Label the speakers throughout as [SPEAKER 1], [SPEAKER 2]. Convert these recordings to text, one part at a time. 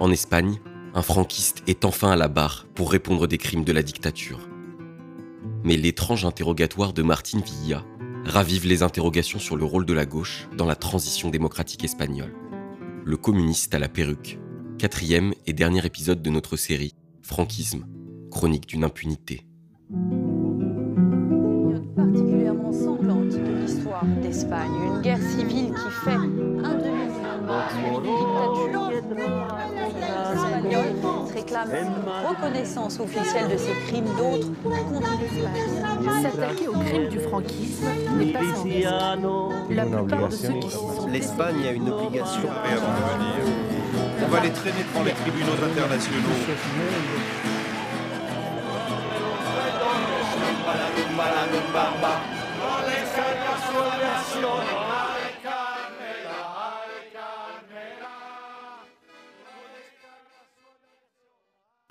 [SPEAKER 1] En Espagne, un franquiste est enfin à la barre pour répondre des crimes de la dictature. Mais l'étrange interrogatoire de Martin Villa ravive les interrogations sur le rôle de la gauche dans la transition démocratique espagnole. Le communiste à la perruque, quatrième et dernier épisode de notre série Franquisme, chronique d'une impunité.
[SPEAKER 2] particulièrement sanglante de l'histoire d'Espagne, une guerre civile qui fait un demi-mois de dictature espagnole réclame une reconnaissance officielle de ces crimes, d'autres contre l'Espagne.
[SPEAKER 3] S'attaquer aux crimes du franquisme n'est pas sans risque. La plupart de ceux qui s'y sont
[SPEAKER 4] L'Espagne a une obligation.
[SPEAKER 5] On va les traîner devant les tribunaux internationaux.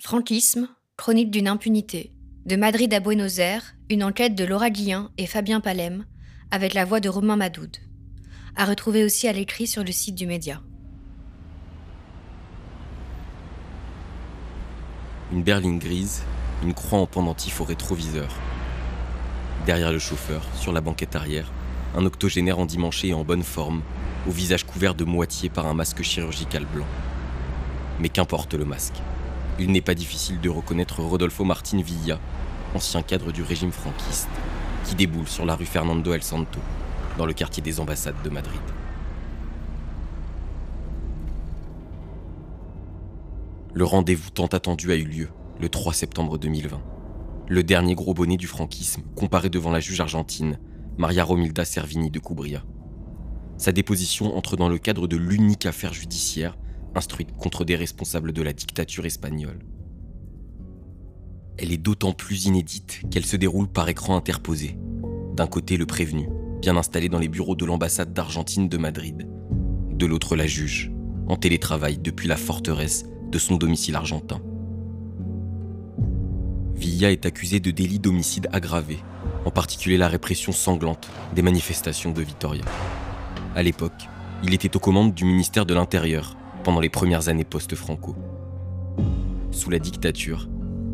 [SPEAKER 6] Franquisme, chronique d'une impunité. De Madrid à Buenos Aires, une enquête de Laura Guillain et Fabien Palem, avec la voix de Romain Madoud. À retrouver aussi à l'écrit sur le site du média.
[SPEAKER 1] Une berline grise, une croix en pendentif au rétroviseur. Derrière le chauffeur, sur la banquette arrière, un octogénaire endimanché et en bonne forme, au visage couvert de moitié par un masque chirurgical blanc. Mais qu'importe le masque. Il n'est pas difficile de reconnaître Rodolfo Martin Villa, ancien cadre du régime franquiste, qui déboule sur la rue Fernando El Santo, dans le quartier des ambassades de Madrid. Le rendez-vous tant attendu a eu lieu le 3 septembre 2020. Le dernier gros bonnet du franquisme comparé devant la juge argentine, Maria Romilda Servini de Cubria. Sa déposition entre dans le cadre de l'unique affaire judiciaire instruite contre des responsables de la dictature espagnole. Elle est d'autant plus inédite qu'elle se déroule par écran interposé. D'un côté le prévenu, bien installé dans les bureaux de l'ambassade d'Argentine de Madrid. De l'autre la juge, en télétravail depuis la forteresse de son domicile argentin. Villa est accusé de délit d'homicide aggravé, en particulier la répression sanglante des manifestations de Vitoria. À l'époque, il était aux commandes du ministère de l'Intérieur pendant les premières années post-Franco. Sous la dictature,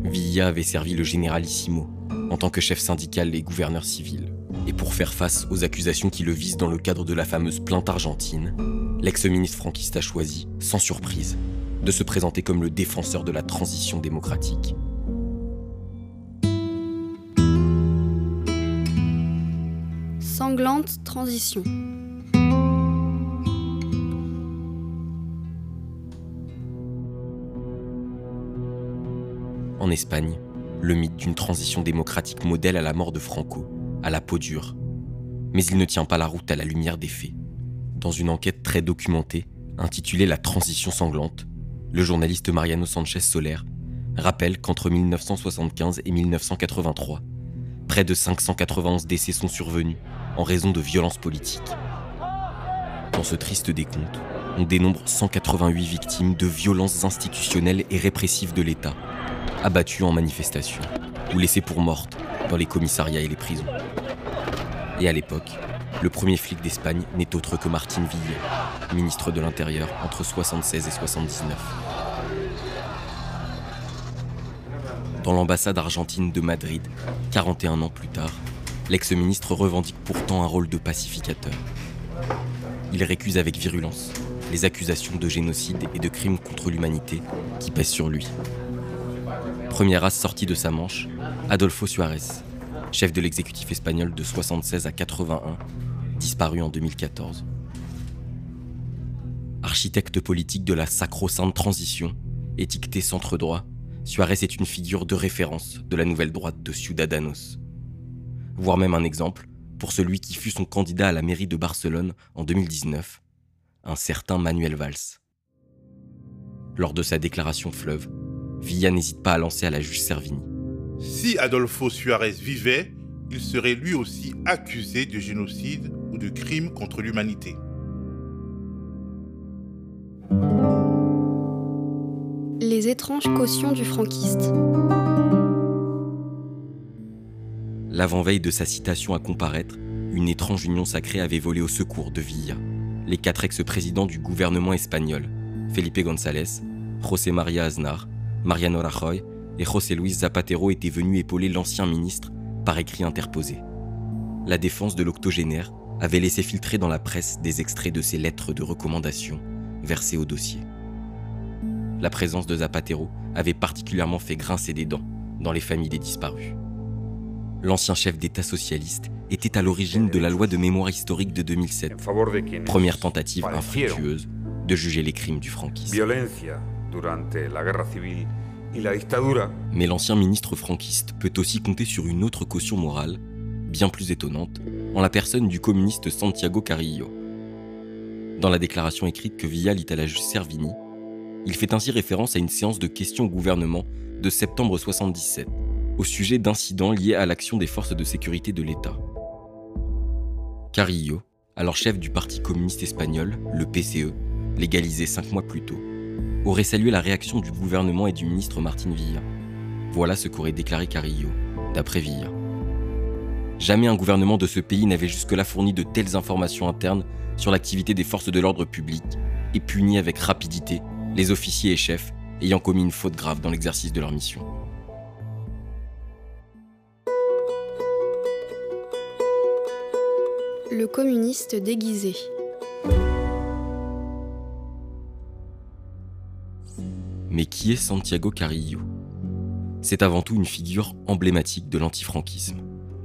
[SPEAKER 1] Villa avait servi le généralissimo en tant que chef syndical et gouverneur civil. Et pour faire face aux accusations qui le visent dans le cadre de la fameuse plainte argentine, l'ex-ministre franquiste a choisi, sans surprise, de se présenter comme le défenseur de la transition démocratique.
[SPEAKER 7] Sanglante transition.
[SPEAKER 1] En Espagne, le mythe d'une transition démocratique modèle à la mort de Franco, à la peau dure. Mais il ne tient pas la route à la lumière des faits. Dans une enquête très documentée, intitulée La transition sanglante, le journaliste Mariano Sanchez Soler rappelle qu'entre 1975 et 1983, près de 591 décès sont survenus en raison de violences politiques. Dans ce triste décompte, on dénombre 188 victimes de violences institutionnelles et répressives de l'État, abattues en manifestation ou laissées pour mortes dans les commissariats et les prisons. Et à l'époque, le premier flic d'Espagne n'est autre que Martin Villa, ministre de l'Intérieur entre 76 et 79. Dans l'ambassade argentine de Madrid, 41 ans plus tard, l'ex-ministre revendique pourtant un rôle de pacificateur. Il récuse avec virulence les accusations de génocide et de crimes contre l'humanité qui pèsent sur lui. Première as sortie de sa manche, Adolfo Suarez, chef de l'exécutif espagnol de 76 à 81, disparu en 2014. Architecte politique de la sacro-sainte transition, étiqueté centre droit, Suarez est une figure de référence de la nouvelle droite de Ciudadanos. Voire même un exemple pour celui qui fut son candidat à la mairie de Barcelone en 2019, un certain Manuel Valls. Lors de sa déclaration fleuve, Villa n'hésite pas à lancer à la juge Servini.
[SPEAKER 5] Si Adolfo Suarez vivait, il serait lui aussi accusé de génocide ou de crime contre l'humanité.
[SPEAKER 7] Les étranges cautions du franquiste.
[SPEAKER 1] L'avant-veille de sa citation à comparaître, une étrange union sacrée avait volé au secours de Villa. Les quatre ex-présidents du gouvernement espagnol, Felipe González, José María Aznar, Mariano Rajoy et José Luis Zapatero étaient venus épauler l'ancien ministre par écrit interposé. La défense de l'octogénaire avait laissé filtrer dans la presse des extraits de ses lettres de recommandation versées au dossier. La présence de Zapatero avait particulièrement fait grincer des dents dans les familles des disparus. L'ancien chef d'État socialiste était à l'origine de la loi de mémoire historique de 2007, première tentative infructueuse de juger les crimes du franquisme. Mais l'ancien ministre franquiste peut aussi compter sur une autre caution morale, bien plus étonnante, en la personne du communiste Santiago Carrillo. Dans la déclaration écrite que Villa lit à la juge Servini, il fait ainsi référence à une séance de questions au gouvernement de septembre 77, au sujet d'incidents liés à l'action des forces de sécurité de l'État. Carrillo, alors chef du Parti communiste espagnol, le PCE, légalisé cinq mois plus tôt, aurait salué la réaction du gouvernement et du ministre Martin Villa. Voilà ce qu'aurait déclaré Carrillo, d'après Villa. Jamais un gouvernement de ce pays n'avait jusque-là fourni de telles informations internes sur l'activité des forces de l'ordre public et puni avec rapidité les officiers et chefs ayant commis une faute grave dans l'exercice de leur mission.
[SPEAKER 7] Le communiste déguisé.
[SPEAKER 1] Mais qui est Santiago Carrillo? C'est avant tout une figure emblématique de l'antifranquisme.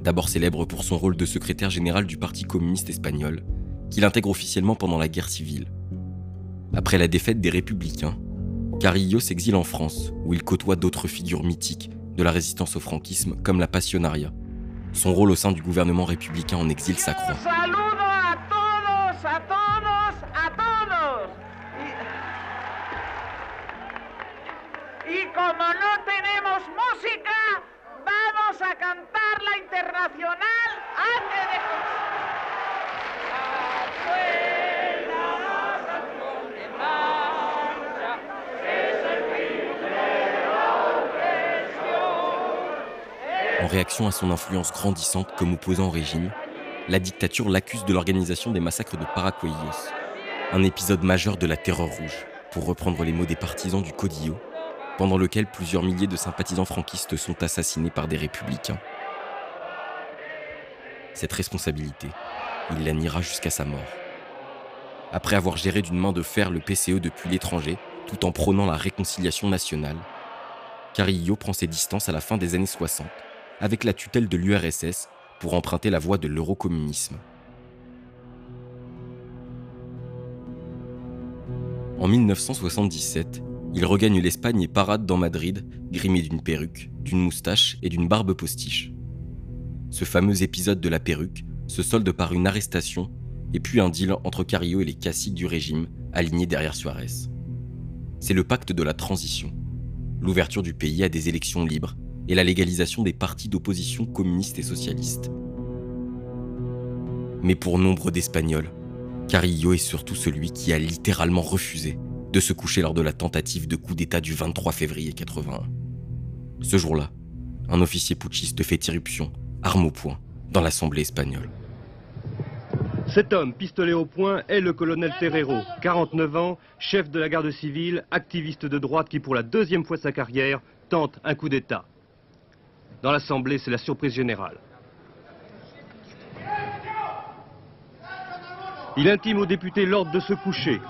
[SPEAKER 1] D'abord célèbre pour son rôle de secrétaire général du Parti communiste espagnol, qu'il intègre officiellement pendant la guerre civile. Après la défaite des républicains, Carrillo s'exile en France, où il côtoie d'autres figures mythiques de la résistance au franquisme, comme la Passionaria. Son rôle au sein du gouvernement républicain en exil s'accroît. En réaction à son influence grandissante comme opposant au régime, la dictature l'accuse de l'organisation des massacres de Paracuellos, un épisode majeur de la terreur rouge, pour reprendre les mots des partisans du Codillo, pendant lequel plusieurs milliers de sympathisants franquistes sont assassinés par des républicains. Cette responsabilité, il la niera jusqu'à sa mort. Après avoir géré d'une main de fer le PCE depuis l'étranger, tout en prônant la réconciliation nationale, Carrillo prend ses distances à la fin des années 60 avec la tutelle de l'URSS pour emprunter la voie de l'eurocommunisme. En 1977, il regagne l'Espagne et parade dans Madrid, grimé d'une perruque, d'une moustache et d'une barbe postiche. Ce fameux épisode de la perruque se solde par une arrestation et puis un deal entre Carrillo et les caciques du régime alignés derrière Suarez. C'est le pacte de la transition, l'ouverture du pays à des élections libres et la légalisation des partis d'opposition communistes et socialistes. Mais pour nombre d'Espagnols, Carrillo est surtout celui qui a littéralement refusé de se coucher lors de la tentative de coup d'État du 23 février 81. Ce jour-là, un officier putschiste fait irruption, arme au poing, dans l'Assemblée espagnole.
[SPEAKER 4] Cet homme, pistolet au poing, est le colonel Terrero, 49 ans, chef de la garde civile, activiste de droite qui, pour la deuxième fois de sa carrière, tente un coup d'État. Dans l'Assemblée, c'est la surprise générale. Il intime aux députés l'ordre de se coucher.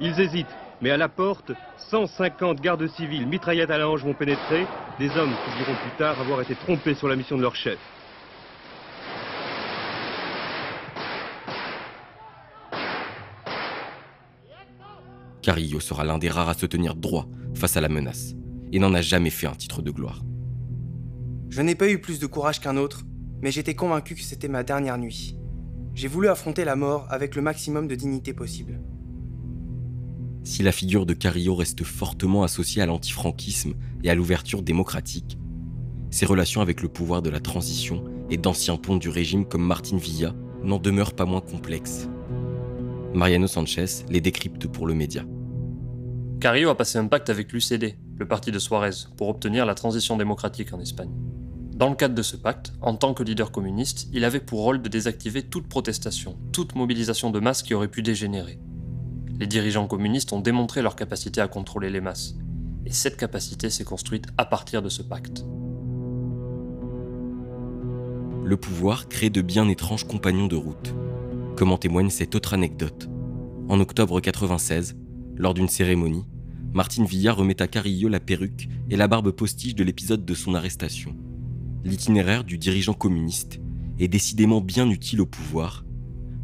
[SPEAKER 4] Ils hésitent, mais à la porte, 150 gardes civils mitraillettes à la hanche vont pénétrer, des hommes qui diront plus tard avoir été trompés sur la mission de leur chef.
[SPEAKER 1] Carrillo sera l'un des rares à se tenir droit face à la menace et n'en a jamais fait un titre de gloire.
[SPEAKER 8] Je n'ai pas eu plus de courage qu'un autre, mais j'étais convaincu que c'était ma dernière nuit. J'ai voulu affronter la mort avec le maximum de dignité possible.
[SPEAKER 1] Si la figure de Carrillo reste fortement associée à l'antifranquisme et à l'ouverture démocratique, ses relations avec le pouvoir de la transition et d'anciens ponts du régime comme Martin Villa n'en demeurent pas moins complexes. Mariano Sanchez les décrypte pour le média.
[SPEAKER 9] Carrillo a passé un pacte avec l'UCD, le parti de Suarez, pour obtenir la transition démocratique en Espagne. Dans le cadre de ce pacte, en tant que leader communiste, il avait pour rôle de désactiver toute protestation, toute mobilisation de masse qui aurait pu dégénérer. Les dirigeants communistes ont démontré leur capacité à contrôler les masses, et cette capacité s'est construite à partir de ce pacte.
[SPEAKER 1] Le pouvoir crée de bien étranges compagnons de route, comme en témoigne cette autre anecdote. En octobre 96, lors d'une cérémonie, Martine Villa remet à Carillo la perruque et la barbe postiche de l'épisode de son arrestation. L'itinéraire du dirigeant communiste est décidément bien utile au pouvoir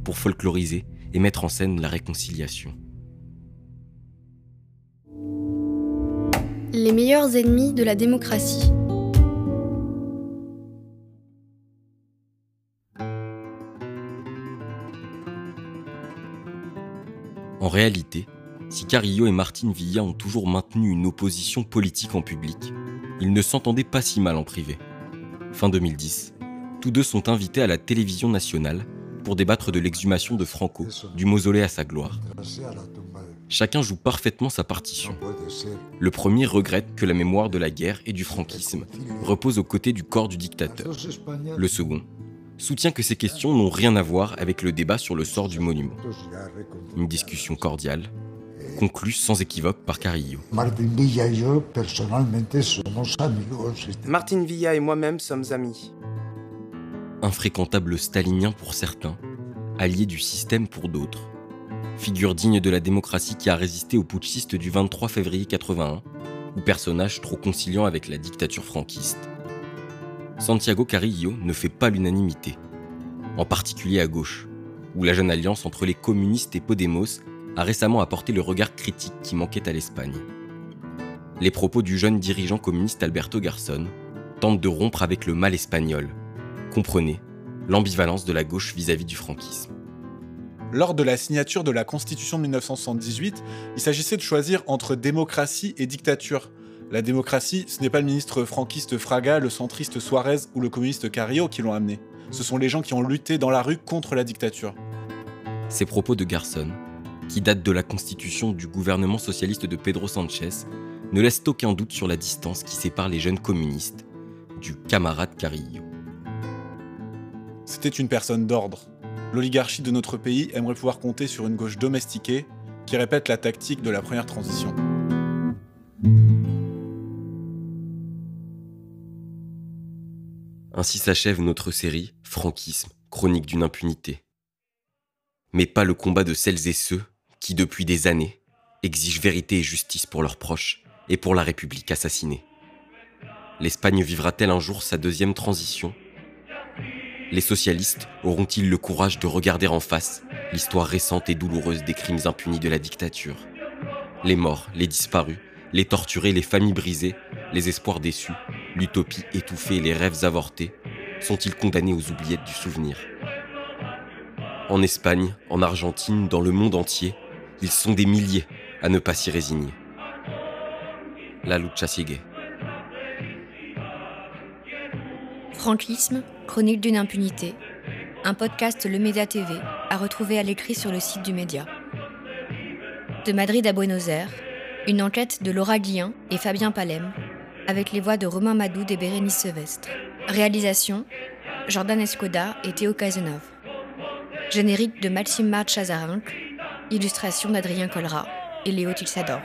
[SPEAKER 1] pour folkloriser et mettre en scène la réconciliation.
[SPEAKER 7] Les meilleurs ennemis de la démocratie.
[SPEAKER 1] En réalité, si Carillo et Martine Villa ont toujours maintenu une opposition politique en public, ils ne s'entendaient pas si mal en privé. Fin 2010, tous deux sont invités à la télévision nationale pour débattre de l'exhumation de Franco, du mausolée à sa gloire. Chacun joue parfaitement sa partition. Le premier regrette que la mémoire de la guerre et du franquisme repose aux côtés du corps du dictateur. Le second soutient que ces questions n'ont rien à voir avec le débat sur le sort du monument. Une discussion cordiale, conclue sans équivoque par Carillo.
[SPEAKER 8] Martin Villa et moi-même sommes amis.
[SPEAKER 1] Infréquentable stalinien pour certains, allié du système pour d'autres. Figure digne de la démocratie qui a résisté aux putschistes du 23 février 81, ou personnage trop conciliant avec la dictature franquiste. Santiago Carillo ne fait pas l'unanimité, en particulier à gauche, où la jeune alliance entre les communistes et Podemos a récemment apporté le regard critique qui manquait à l'Espagne. Les propos du jeune dirigeant communiste Alberto Garçon tentent de rompre avec le mal espagnol. Comprenez l'ambivalence de la gauche vis-à-vis du franquisme.
[SPEAKER 10] Lors de la signature de la Constitution de 1978, il s'agissait de choisir entre démocratie et dictature. La démocratie, ce n'est pas le ministre franquiste Fraga, le centriste Suarez ou le communiste Carrillo qui l'ont amené. Ce sont les gens qui ont lutté dans la rue contre la dictature.
[SPEAKER 1] Ces propos de Garçon, qui datent de la constitution du gouvernement socialiste de Pedro Sanchez, ne laissent aucun doute sur la distance qui sépare les jeunes communistes du camarade Carrillo.
[SPEAKER 10] C'était une personne d'ordre. L'oligarchie de notre pays aimerait pouvoir compter sur une gauche domestiquée qui répète la tactique de la première transition.
[SPEAKER 1] Ainsi s'achève notre série Franquisme, chronique d'une impunité. Mais pas le combat de celles et ceux qui, depuis des années, exigent vérité et justice pour leurs proches et pour la République assassinée. L'Espagne vivra-t-elle un jour sa deuxième transition? Les socialistes auront-ils le courage de regarder en face l'histoire récente et douloureuse des crimes impunis de la dictature? Les morts, les disparus, les torturés, les familles brisées, les espoirs déçus, l'utopie étouffée les rêves avortés, sont-ils condamnés aux oubliettes du souvenir? En Espagne, en Argentine, dans le monde entier, ils sont des milliers à ne pas s'y résigner. La lucha sigue.
[SPEAKER 6] Franquisme, chronique d'une impunité. Un podcast Le Média TV à retrouver à l'écrit sur le site du Média. De Madrid à Buenos Aires, une enquête de Laura Guillain et Fabien Palem, avec les voix de Romain Madoud et Bérénice Sevestre. Réalisation Jordan Escoda et Théo Cazenove. Générique de Maxime Marchazarinck, illustration d'Adrien Colra et Léo Tilsador.